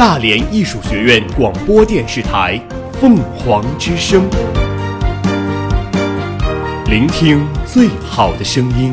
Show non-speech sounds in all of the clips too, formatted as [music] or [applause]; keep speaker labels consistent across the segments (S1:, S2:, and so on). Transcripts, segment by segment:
S1: 大连艺术学院广播电视台凤凰之声，聆听最好的声音。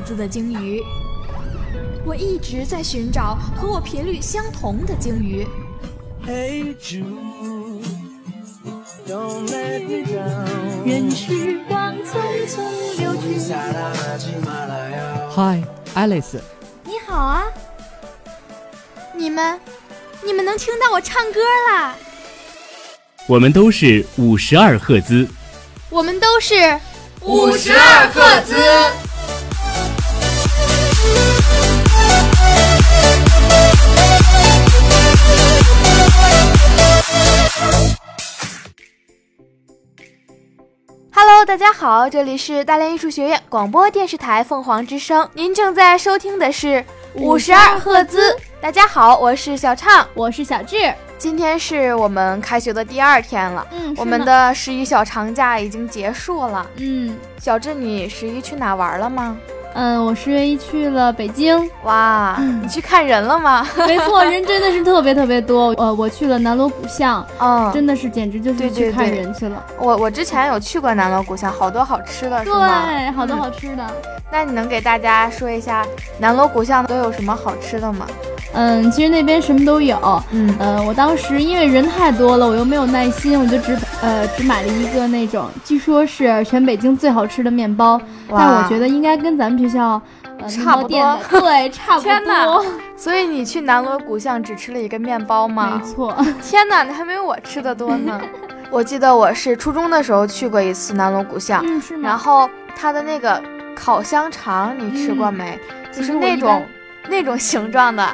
S2: 十二赫兹的鲸鱼，我一直在寻找和我频率相同的鲸鱼。
S3: Hey Jude, don't let me down.
S4: 任时光匆匆流去。
S5: 嗨，Alice，
S2: 你好啊！你们，你们能听到我唱歌啦？
S1: 我们都是五十二赫兹。
S2: 我们都是
S6: 五十二赫兹。
S2: Hello，大家好，这里是大连艺术学院广播电视台凤凰之声，您正在收听的是五十二赫兹。大家好，我是小畅，
S4: 我是小智。
S2: 今天是我们开学的第二天了，
S4: 嗯
S2: 我们的十一小长假已经结束了。
S4: 嗯
S2: 小智，你十一去哪玩了吗？
S4: 嗯，我十月一去了北京，
S2: 哇，你去看人了吗？[laughs]
S4: 没错，人真的是特别特别多。呃，我去了南锣鼓巷，
S2: 嗯，
S4: 真的是简直就是去看人去了。
S2: 我我之前有去过南锣鼓巷，好多好吃的，是吗？
S4: 对，好多
S2: 嗯
S4: 好吃的。
S2: 那你能给大家说一下南锣鼓巷都有什么好吃的吗？
S4: 嗯，其实那边什么都有。
S2: 嗯
S4: 呃，我当时因为人太多了，我又没有耐心，我就只呃只买了一个那种，据说是全北京最好吃的面包，但我觉得应该跟咱们学校呃
S2: 差不多
S4: 对差不多
S2: 天哪
S4: 多，
S2: 所以你去南锣鼓巷只吃了一个面包吗？
S4: 没错。[laughs]
S2: 天哪，你还没有我吃的多呢。[laughs] 我记得我是初中的时候去过一次南锣鼓巷，
S4: 嗯，是吗？
S2: 然后它的那个烤香肠你吃过没？就是那种那种形状的，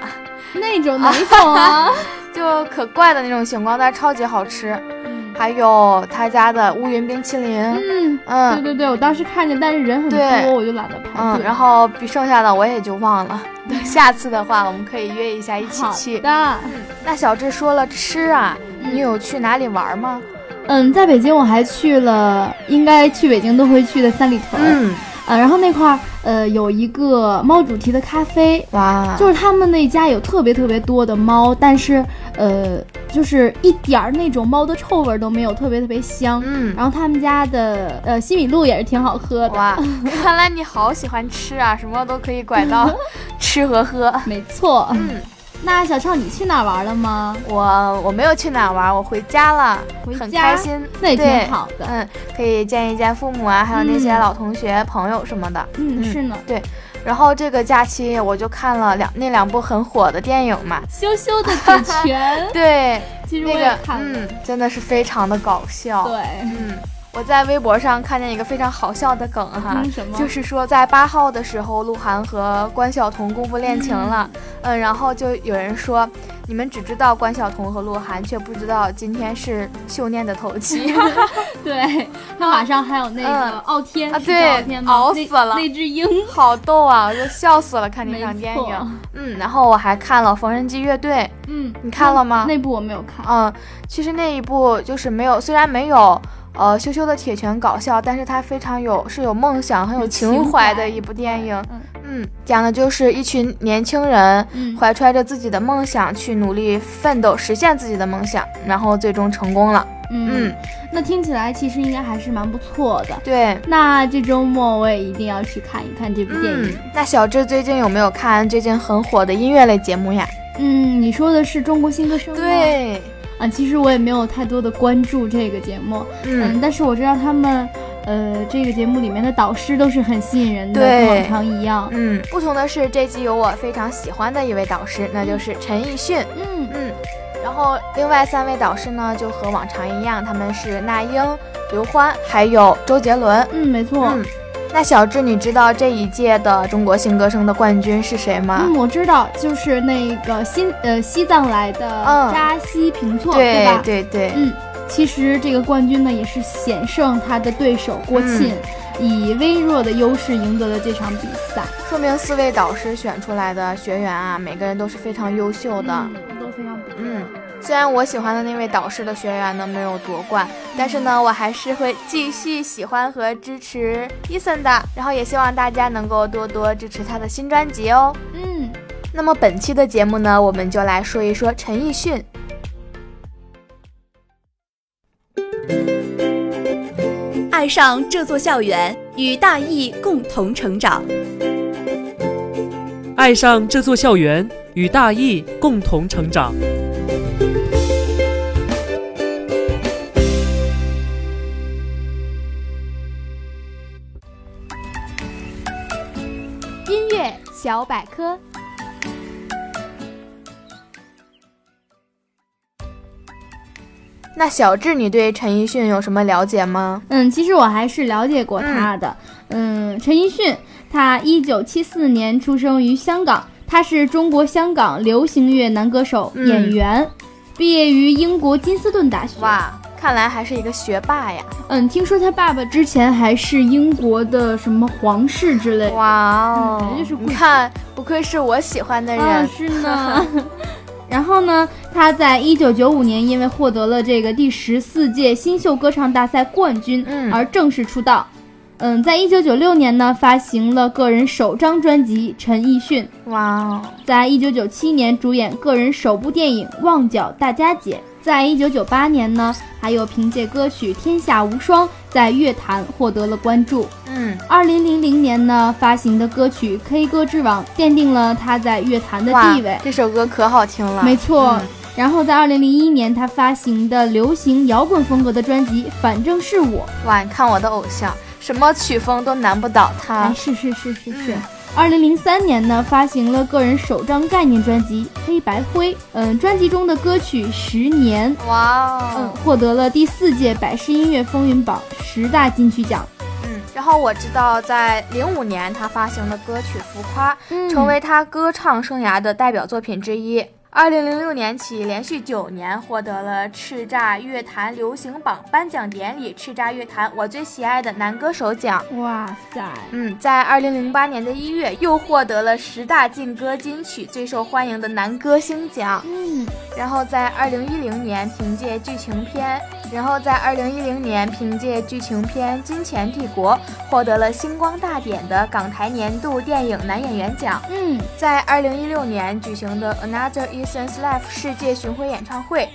S4: 那种哪种啊？[laughs]
S2: 就可怪的那种形状，但是超级好吃。
S4: 嗯
S2: 还有他家的乌云冰淇淋，
S4: 嗯，对
S2: 嗯
S4: 对对，我当时看见，但是人很多，我就懒得排
S2: 嗯，然后比剩下的我也就忘了。等下次的话，我们可以约一下一起
S4: 好
S2: 去。
S4: 的，
S2: 那小智说了吃啊，
S4: 嗯
S2: 你有去哪里玩吗？
S4: 嗯，在北京我还去了，应该去北京都会去的三里屯。
S2: 嗯，
S4: 啊，然后那块儿呃有一个猫主题的咖啡，
S2: 哇，
S4: 就是他们那家有特别特别多的猫，但是呃就是一点儿那种猫的臭味儿都没有，特别特别香。
S2: 嗯，
S4: 然后他们家的呃西米露也是挺好喝的，
S2: 哇，[laughs] 看来你好喜欢吃啊，什么都可以拐到 [laughs] 吃和喝。
S4: 没错。
S2: 嗯，
S4: 那小畅你去哪儿玩了吗？
S2: 我我没有去哪玩，我回家了，很
S4: 回家
S2: 开心。
S4: 那也
S2: 对
S4: 挺好的。
S2: 嗯，可以见一见父母啊，还有那些
S4: 嗯
S2: 老同学、朋友什么的。
S4: 嗯，
S2: 嗯
S4: 是呢。
S2: 对然后这个假期我就看了两那两部很火的电影嘛。
S4: 羞羞的铁拳，
S2: 对，
S4: 其实我
S2: 那个
S4: 也看了。
S2: 嗯，真的是非常的搞笑。
S4: 对，
S2: 嗯，我在微博上看见一个非常好笑的梗哈，
S4: 嗯什么？
S2: 就是说在八号的时候，鹿晗和关晓彤公布恋情了，嗯。然后就有人说，你们只知道关晓彤和鹿晗，却不知道今天是秀念的头七。[laughs]
S4: 对，他马上还有那个
S2: 嗯。
S4: 傲天
S2: 啊对熬死了。
S4: 那只鹰，
S2: 好逗啊！我就笑死了，看那场电影。嗯，然后我还看了《缝纫机乐队》，
S4: 嗯，
S2: 你看了吗？
S4: 那部我没有看，
S2: 嗯，其实那一部就是没有，虽然没有呃羞羞的铁拳搞笑，但是它非常有是有梦想、很有
S4: 有
S2: 情
S4: 情怀
S2: 怀的一部电影。
S4: 嗯
S2: 嗯，讲的就是一群年轻人
S4: 嗯
S2: 怀揣着自己的梦想去努力奋斗，实现自己的梦想，然后最终成功了。
S4: 嗯
S2: 嗯，
S4: 那听起来其实应该还是蛮不错的。
S2: 对。
S4: 那这周末我也一定要去看一看这部电
S2: 嗯
S4: 影。，
S2: 那小智最近有没有看最近很火的音乐类节目呀？
S4: 嗯，你说的是中国新歌声吗？
S2: 对，
S4: 啊，其实我也没有太多的关注这个节目，
S2: 嗯，
S4: 但是我知道他们，呃，这个节目里面的导师都是很吸引人的，
S2: 对
S4: 跟往常一样。
S2: 嗯，不同的是，这季有我非常喜欢的一位导师，那就是陈奕迅。
S4: 嗯
S2: 嗯，然后另外三位导师呢，就和往常一样，他们是那英、刘欢还有周杰伦。
S4: 嗯，没错。
S2: 嗯，那小智，你知道这一届的中国新歌声的冠军是谁吗？
S4: 嗯，我知道，就是那个新呃西藏来的扎西平措，
S2: 对
S4: 吧？
S2: 对对，
S4: 嗯，其实这个冠军呢也是险胜他的对手郭沁。以微弱的优势赢得了这场比赛，
S2: 说明四位导师选出来的学员啊，每个人都是非常优秀的，
S4: 都非常不错。
S2: 嗯，虽然我喜欢的那位导师的学员呢没有夺冠，但是呢，我还是会继续喜欢和支持伊森的，然后也希望大家能够多多支持他的新专辑哦。
S4: 嗯，
S2: 那么本期的节目呢，我们就来说一说陈奕迅。
S7: 爱上这座校园，与大艺共同成长。
S5: 爱上这座校园，与大艺共同成长。
S4: 小百科。
S2: 那小智，你对陈奕迅有什么了解吗？
S4: 嗯，其实我还是了解过他的。嗯，陈奕迅，他一九七四年出生于香港，他是中国香港流行乐男歌手、演员，毕业于英国金斯顿大学。
S2: 哇，看来还是一个学霸呀。
S4: 嗯，听说他爸爸之前还是英国的什么皇室之类。
S2: 哇哦，
S4: 就是
S2: 你看，不愧是我喜欢的人。
S4: 是呢。[laughs] 然后呢，他在一九九五年因为获得了这个第十四届新秀歌唱大赛冠军嗯而正式出道。嗯，在一九九六年呢，发行了个人首张专辑《陈奕迅》。
S2: 哇哦！
S4: 在一九九七年主演个人首部电影《旺角大家姐》。在一九九八年呢，还有凭借歌曲《天下无双》在乐坛获得了关注。
S2: 嗯，
S4: 二零零零年呢发行的歌曲《K 歌之王》奠定了他在乐坛的地位。
S2: 这首歌可好听了。
S4: 没错。然后在二零零一年，他发行的流行摇滚风格的专辑《反正是我》。
S2: 哇，你看我的偶像，什么曲风都难不倒他。
S4: 是是是是是。二零零三年呢，发行了个人首张概念专辑《黑白灰》。嗯，专辑中的歌曲《十年》
S2: 哇哦，
S4: 嗯，获得了第四届百事音乐风云榜十大金曲奖。
S2: 嗯，然后我知道，在零五年他发行的歌曲《浮夸》成为他歌唱生涯的代表作品之一。二零零六年起，连续九年获得了叱咤乐坛流行榜颁奖典礼叱咤乐坛我最喜爱的男歌手奖。
S4: 哇塞！
S2: 嗯，在二零零八年的一月，又获得了十大劲歌金曲最受欢迎的男歌星奖。
S4: 嗯，
S2: 然后在二零一零年凭借剧情片，然后在二零一零年凭借剧情片《金钱帝国》获得了星光大典的港台年度电影男演员奖。
S4: 嗯，
S2: 在二零一六年举行的 Another Since Life 世界巡回演唱会，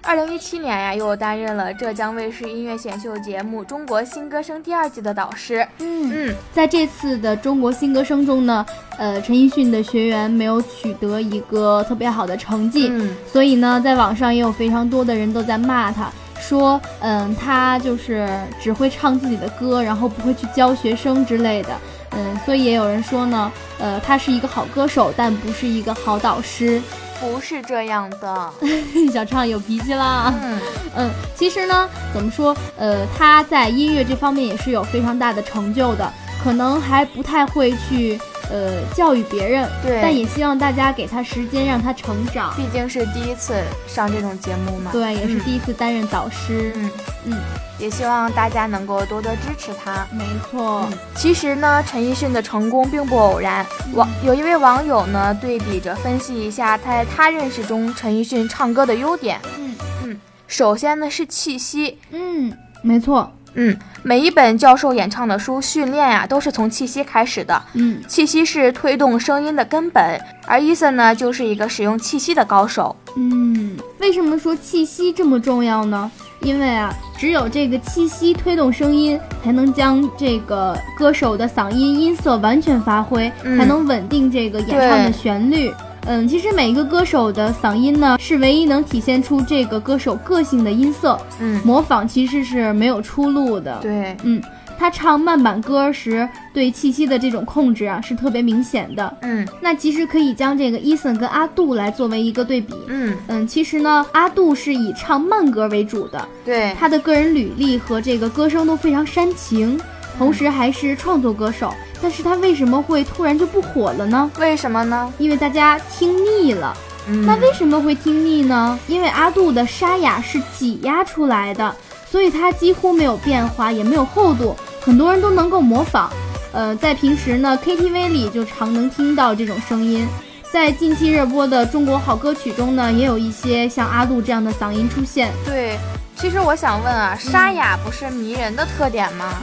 S2: 二零一七年呀，又担任了浙江卫视音乐选秀节目《中国新歌声》第二季的导师。
S4: 嗯嗯，在这次的中国新歌声中呢，呃，陈奕迅的学员没有取得一个特别好的成绩，
S2: 嗯，
S4: 所以呢，在网上也有非常多的人都在骂他，说，嗯，他就是只会唱自己的歌，然后不会去教学生之类的。嗯，所以也有人说呢，呃，他是一个好歌手，但不是一个好导师。
S2: 不是这样的，[laughs]
S4: 小畅有脾气啦。
S2: 嗯
S4: 嗯，其实呢，怎么说？呃，他在音乐这方面也是有非常大的成就的，可能还不太会去呃教育别人，
S2: 对，
S4: 但也希望大家给他时间让他成长。
S2: 毕竟是第一次上这种节目嘛，
S4: 对，也是第一次担任导师。
S2: 嗯
S4: 嗯。
S2: 也希望大家能够多多支持他。
S4: 没错，
S2: 其实呢，陈奕迅的成功并不偶然。网有一位网友呢，对比着分析一下他在他认识中陈奕迅唱歌的优点。
S4: 嗯
S2: 嗯，首先呢是气息。
S4: 嗯，没错。
S2: 嗯，每一本教授演唱的书训练呀，都是从气息开始的。
S4: 嗯，
S2: 气息是推动声音的根本，而伊森呢，就是一个使用气息的高手。
S4: 嗯，为什么说气息这么重要呢？因为啊，只有这个气息推动声音，才能将这个歌手的嗓音音色完全发挥，才能稳定这个演唱的旋律。嗯，其实每一个歌手的嗓音呢，是唯一能体现出这个歌手个性的音色。
S2: 嗯，
S4: 模仿其实是没有出路的。
S2: 对，
S4: 嗯。他唱慢板歌时，对气息的这种控制啊，是特别明显的。
S2: 嗯，
S4: 那其实可以将这个伊森跟阿杜来作为一个对比。
S2: 嗯
S4: 嗯，其实呢，阿杜是以唱慢歌为主的，
S2: 对
S4: 他的个人履历和这个歌声都非常煽情。同时还是创作歌手。但是他为什么会突然就不火了呢？
S2: 为什么呢？
S4: 因为大家听腻了。
S2: 嗯
S4: 那为什么会听腻呢？因为阿杜的沙哑是挤压出来的，所以它几乎没有变化，也没有厚度，很多人都能够模仿。呃，在平时呢，KTV 里就常能听到这种声音。在近期热播的中国好歌曲中呢，也有一些像阿杜这样的嗓音出现。
S2: 对，其实我想问啊，沙哑不是迷人的特点吗？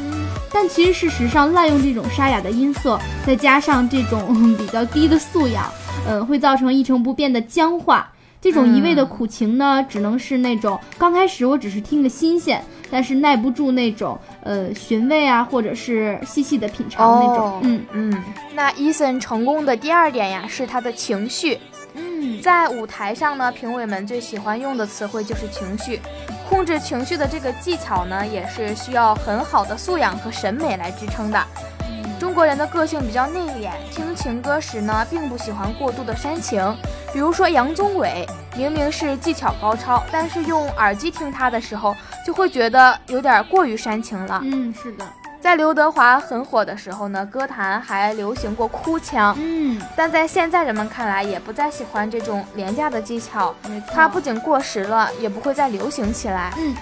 S4: 但其实事实上，滥用这种沙哑的音色，再加上这种、嗯、[laughs] 比较低的素养，呃，会造成一成不变的僵化。这种一味的苦情呢，只能是那种刚开始我只是听个新鲜，但是耐不住那种呃寻味啊，或者是细细的品尝那种。
S2: 哦
S4: 嗯
S2: 嗯，那伊森成功的第二点呀，是他的情绪。
S4: 嗯，
S2: 在舞台上呢，评委们最喜欢用的词汇就是情绪。控制情绪的这个技巧呢，也是需要很好的素养和审美来支撑的。中国人的个性比较内敛，听情歌时呢，并不喜欢过度的煽情。比如说杨宗纬，明明是技巧高超，但是用耳机听他的时候，就会觉得有点过于煽情了。
S4: 嗯，是的，
S2: 在刘德华很火的时候呢，歌坛还流行过哭腔，
S4: 嗯，
S2: 但在现在人们看来，也不再喜欢这种廉价的技巧。它不仅过时了，也不会再流行起来。
S4: 嗯，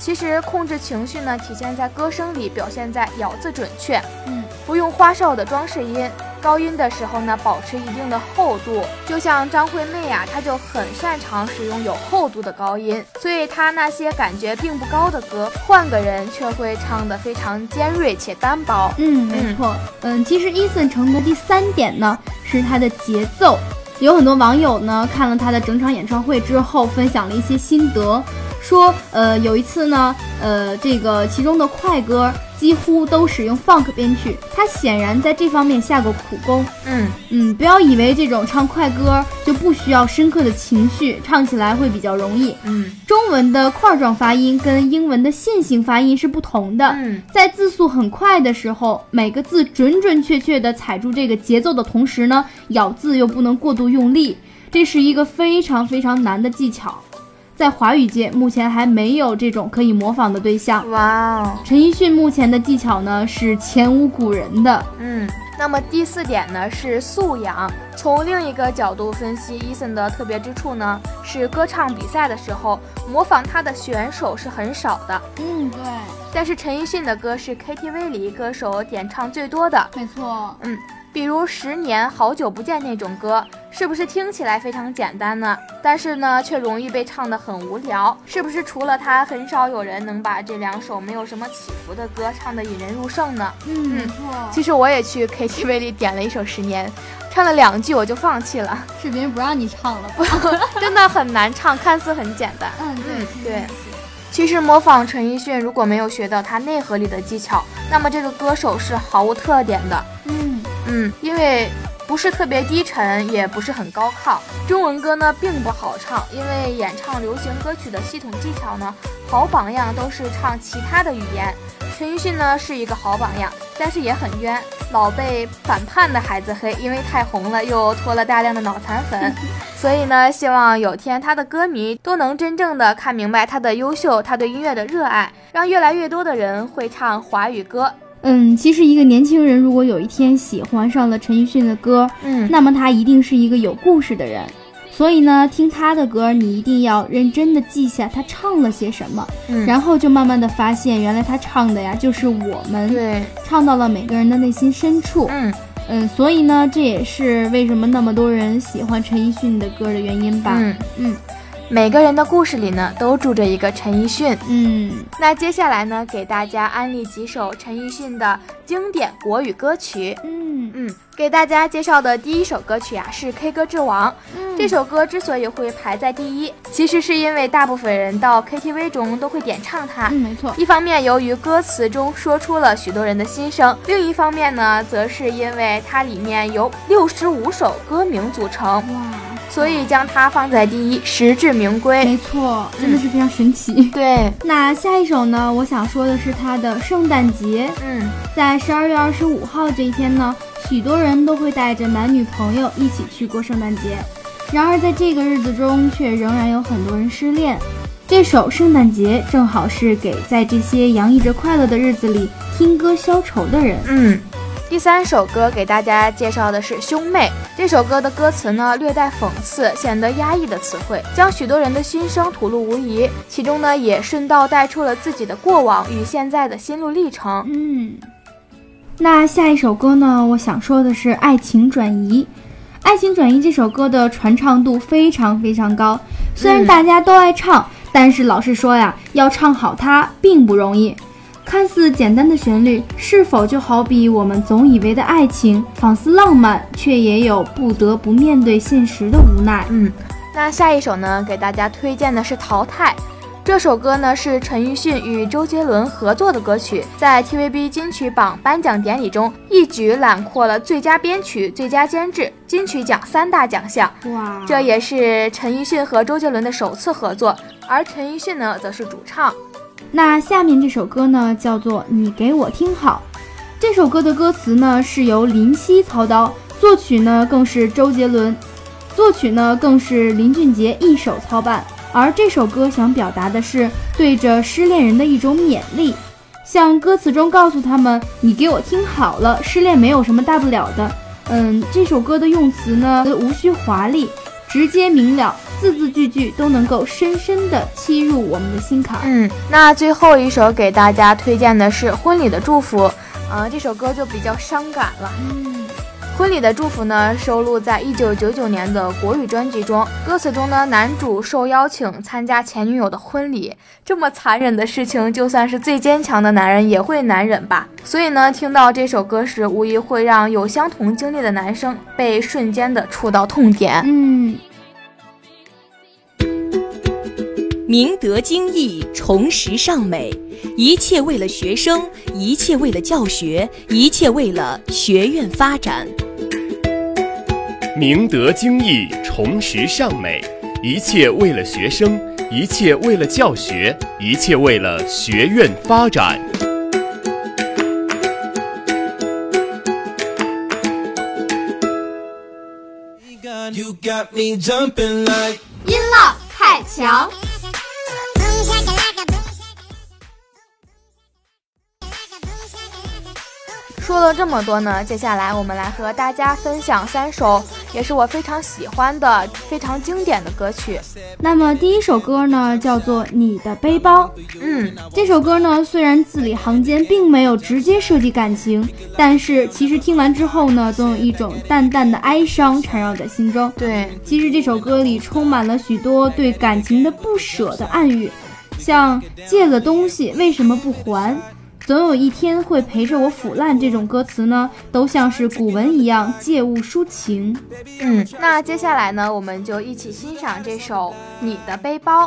S2: 其实控制情绪呢，体现在歌声里，表现在咬字准确，
S4: 嗯，
S2: 不用花哨的装饰音。高音的时候呢，保持一定的厚度，就像张惠妹呀、她就很擅长使用有厚度的高音，所以她那些感觉并不高的歌，换个人却会唱得非常尖锐且单薄。
S4: 嗯，没错，嗯，其实伊森成功的第三点呢是他的节奏。有很多网友呢看了他的整场演唱会之后，分享了一些心得，说，呃，有一次呢，呃，这个其中的快歌几乎都使用 funk 编曲，他显然在这方面下过苦功。
S2: 嗯
S4: 嗯，不要以为这种唱快歌就不需要深刻的情绪，唱起来会比较容易。
S2: 嗯
S4: 中文的块状发音跟英文的线性发音是不同的。
S2: 嗯
S4: 在字速很快的时候，每个字准准确确地踩住这个节奏的同时呢，咬字又不能过度用力，这是一个非常非常难的技巧。在华语界，目前还没有这种可以模仿的对象。
S2: 哇哦，
S4: 陈奕迅目前的技巧呢是前无古人的。
S2: 嗯。那么第四点呢是素养。从另一个角度分析，，Eason 的特别之处呢是歌唱比赛的时候，模仿他的选手是很少的。
S4: 嗯，对，
S2: 但是陈奕迅的歌是 KTV 里歌手点唱最多的。
S4: 没错。
S2: 嗯，比如《十年好久不见》那种歌，是不是听起来非常简单呢？但是呢，却容易被唱得很无聊。是不是除了他，很少有人能把这两首没有什么起伏的歌唱得引人入胜呢？
S4: 嗯，没错。
S2: 其实我也去 KTV 里点了一首《十年》，唱了两句我就放弃了，
S4: 是别人不让你唱了吧？[laughs]
S2: 真的很难唱，看似很简单。
S4: 嗯，
S2: 对，对。其实模仿陈奕迅，如果没有学到他内核里的技巧，那么这个歌手是毫无特点的。
S4: 嗯
S2: 嗯，因为不是特别低沉，也不是很高亢。中文歌呢并不好唱，因为演唱流行歌曲的系统技巧呢，好榜样都是唱其他的语言。陈奕迅呢是一个好榜样，但是也很冤，老被反叛的孩子黑，因为太红了，又拖了大量的脑残粉。[laughs] 所以呢，希望有天他的歌迷都能真正的看明白他的优秀，他对音乐的热爱，让越来越多的人会唱华语歌。
S4: 嗯，其实一个年轻人如果有一天喜欢上了陈奕迅的歌，
S2: 嗯
S4: 那么他一定是一个有故事的人。所以呢，听他的歌，你一定要认真的记下他唱了些什么，
S2: 嗯
S4: 然后就慢慢的发现，原来他唱的呀就是我们，
S2: 对，
S4: 唱到了每个人的内心深处。
S2: 嗯
S4: 嗯，所以呢，这也是为什么那么多人喜欢陈奕迅的歌的原因吧。
S2: 嗯
S4: 嗯
S2: 每个人的故事里呢，都住着一个陈奕迅。
S4: 嗯
S2: 那接下来呢，给大家安利几首陈奕迅的经典国语歌曲。
S4: 嗯
S2: 嗯，给大家介绍的第一首歌曲啊是《K 歌之王》。
S4: 嗯
S2: 这首歌之所以会排在第一，其实是因为大部分人到 KTV 中都会点唱它。
S4: 嗯，没错。
S2: 一方面，由于歌词中说出了许多人的心声；另一方面呢，则是因为它里面由六十五首歌名组成，
S4: 哇，
S2: 所以将它放在第一，实至名归。
S4: 没错，真的是非常神奇。[laughs]
S2: 对，
S4: 那下一首呢？我想说的是他的《圣诞节》。
S2: 嗯
S4: 在十二月二十五号这一天呢，许多人都会带着男女朋友一起去过圣诞节。然而，在这个日子中，却仍然有很多人失恋。这首圣诞节正好是给在这些洋溢着快乐的日子里听歌消愁的人。
S2: 嗯。第三首歌给大家介绍的是《兄妹》。这首歌的歌词呢，略带讽刺，显得压抑的词汇，将许多人的心声吐露无遗。其中呢，也顺道带出了自己的过往与现在的心路历程。
S4: 嗯，那下一首歌呢，我想说的是《爱情转移》。《爱情转移》这首歌的传唱度非常非常高，虽然大家都爱唱，但是老实说呀，要唱好它并不容易。看似简单的旋律，是否就好比我们总以为的爱情，仿似浪漫，却也有不得不面对现实的无奈。
S2: 嗯，那下一首呢，给大家推荐的是《淘汰》。这首歌呢是陈奕迅与周杰伦合作的歌曲，在 TVB 金曲榜颁奖典礼中一举揽获了最佳编曲、最佳监制、金曲奖三大奖项。
S4: 哇，
S2: 这也是陈奕迅和周杰伦的首次合作，而陈奕迅呢则是主唱。
S4: 那下面这首歌呢，叫做《你给我听好》。这首歌的歌词呢是由林夕操刀，作曲呢更是周杰伦，作曲呢更是林俊杰一手操办。而这首歌想表达的是对着失恋人的一种勉励，像歌词中告诉他们：“你给我听好了，失恋没有什么大不了的。”嗯，这首歌的用词呢无需华丽，直接明了。字字句句都能够深深地切入我们的心坎。
S2: 嗯，那最后一首给大家推荐的是《婚礼的祝福》，啊，这首歌就比较伤感了。
S4: 嗯，《
S2: 婚礼的祝福》呢收录在一九九九年的国语专辑中，歌词中呢，男主受邀请参加前女友的婚礼，这么残忍的事情，就算是最坚强的男人也会难忍吧。所以呢，听到这首歌时，无疑会让有相同经历的男生被瞬间的触到痛点。
S4: 嗯。
S7: 明德精义，重实尚美，一切为了学生，一切为了教学，一切为了学院发展。
S1: 明德精义，重实尚美，一切为了学生，一切为了教学，一切为了学院发展。
S6: 音浪太强。
S2: 说了这么多呢，接下来我们来和大家分享三首，也是我非常喜欢的、非常经典的歌曲。
S4: 那么第一首歌呢，叫做《你的背包》。
S2: 嗯，
S4: 这首歌呢，虽然字里行间并没有直接涉及感情，但是其实听完之后呢，总有一种淡淡的哀伤缠绕在心中。
S2: 对，
S4: 其实这首歌里充满了许多对感情的不舍的暗语，像借了东西为什么不还？总有一天会陪着我腐烂，这种歌词呢，都像是古文一样借物抒情。
S2: 嗯，那接下来呢，我们就一起欣赏这首《你的背包》。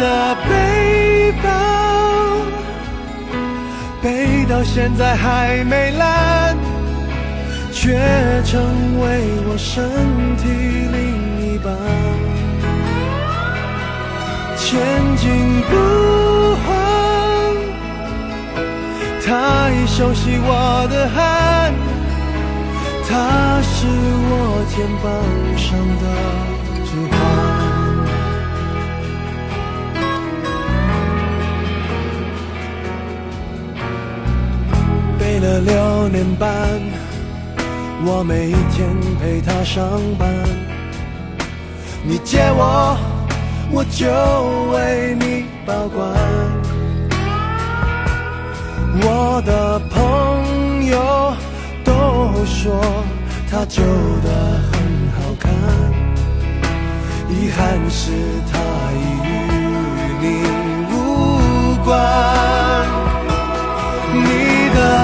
S3: 的背包背到现在还没烂，却成为我身体另一半。千金不换，他已熟悉我的汗，他是我肩膀上的了六年半，我每一天陪他上班。你借我，我就为你保管。我的朋友都说他旧的很好看，遗憾是他已与你无关。你的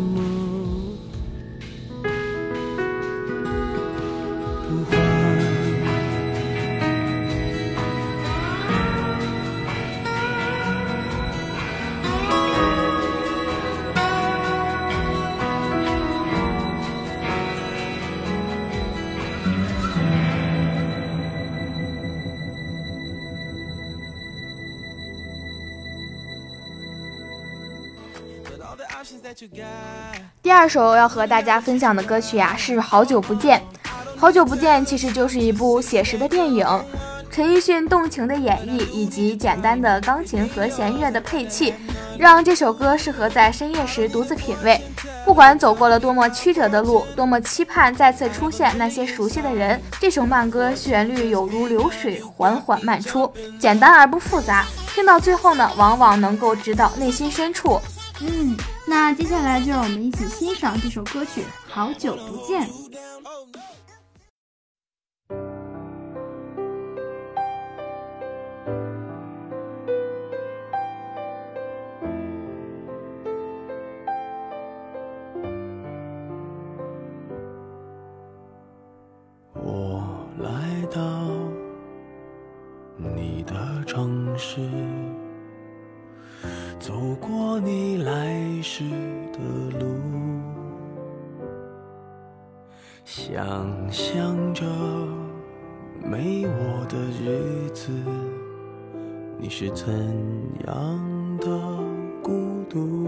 S2: 第二首要和大家分享的歌曲呀、是《好久不见》。《好久不见》其实就是一部写实的电影，陈奕迅动情的演绎以及简单的钢琴和弦乐的配器，让这首歌适合在深夜时独自品味。不管走过了多么曲折的路，多么期盼再次出现那些熟悉的人，这首慢歌旋律有如流水，缓缓漫出，简单而不复杂。听到最后呢，往往能够直到内心深处。
S4: 嗯，那接下来就让我们一起欣赏这首歌曲《好久不见》。
S3: 没我的日子，你是怎样的孤独？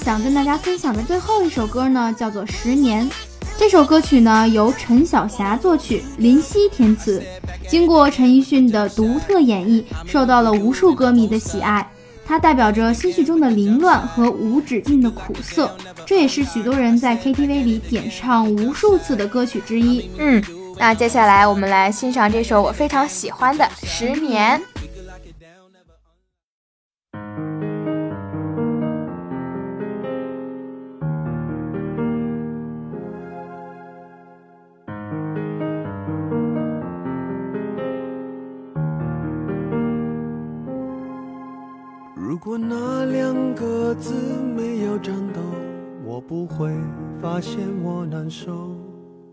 S4: 想跟大家分享的最后一首歌呢，叫做《十年》。这首歌曲呢由陈小霞作曲，林夕填词，经过陈奕迅的独特演绎，受到了无数歌迷的喜爱。它代表着心绪中的凌乱和无止境的苦涩，这也是许多人在 KTV 里点唱无数次的歌曲之一。
S2: 嗯，那接下来我们来欣赏这首我非常喜欢的《十年》。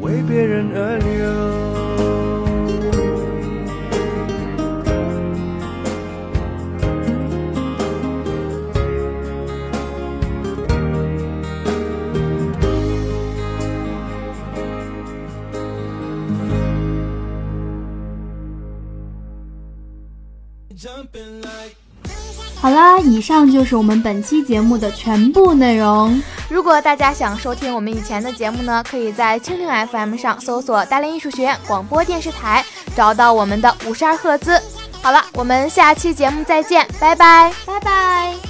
S3: 为别人而流。
S4: 好啦，以上就是我们本期节目的全部内容。
S2: 如果大家想收听我们以前的节目呢，可以在蜻蜓 FM 上搜索大连艺术学院广播电视台，找到我们的五十二赫兹。好了，我们下期节目再见，拜拜，
S4: 拜拜。